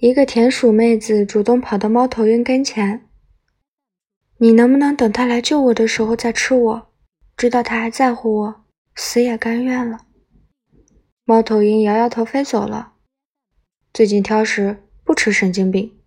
一个田鼠妹子主动跑到猫头鹰跟前你能不能等他来救我的时候再吃我？知道他还在乎我死也甘愿了。猫头鹰摇摇头飞走了。最近挑食不吃神经病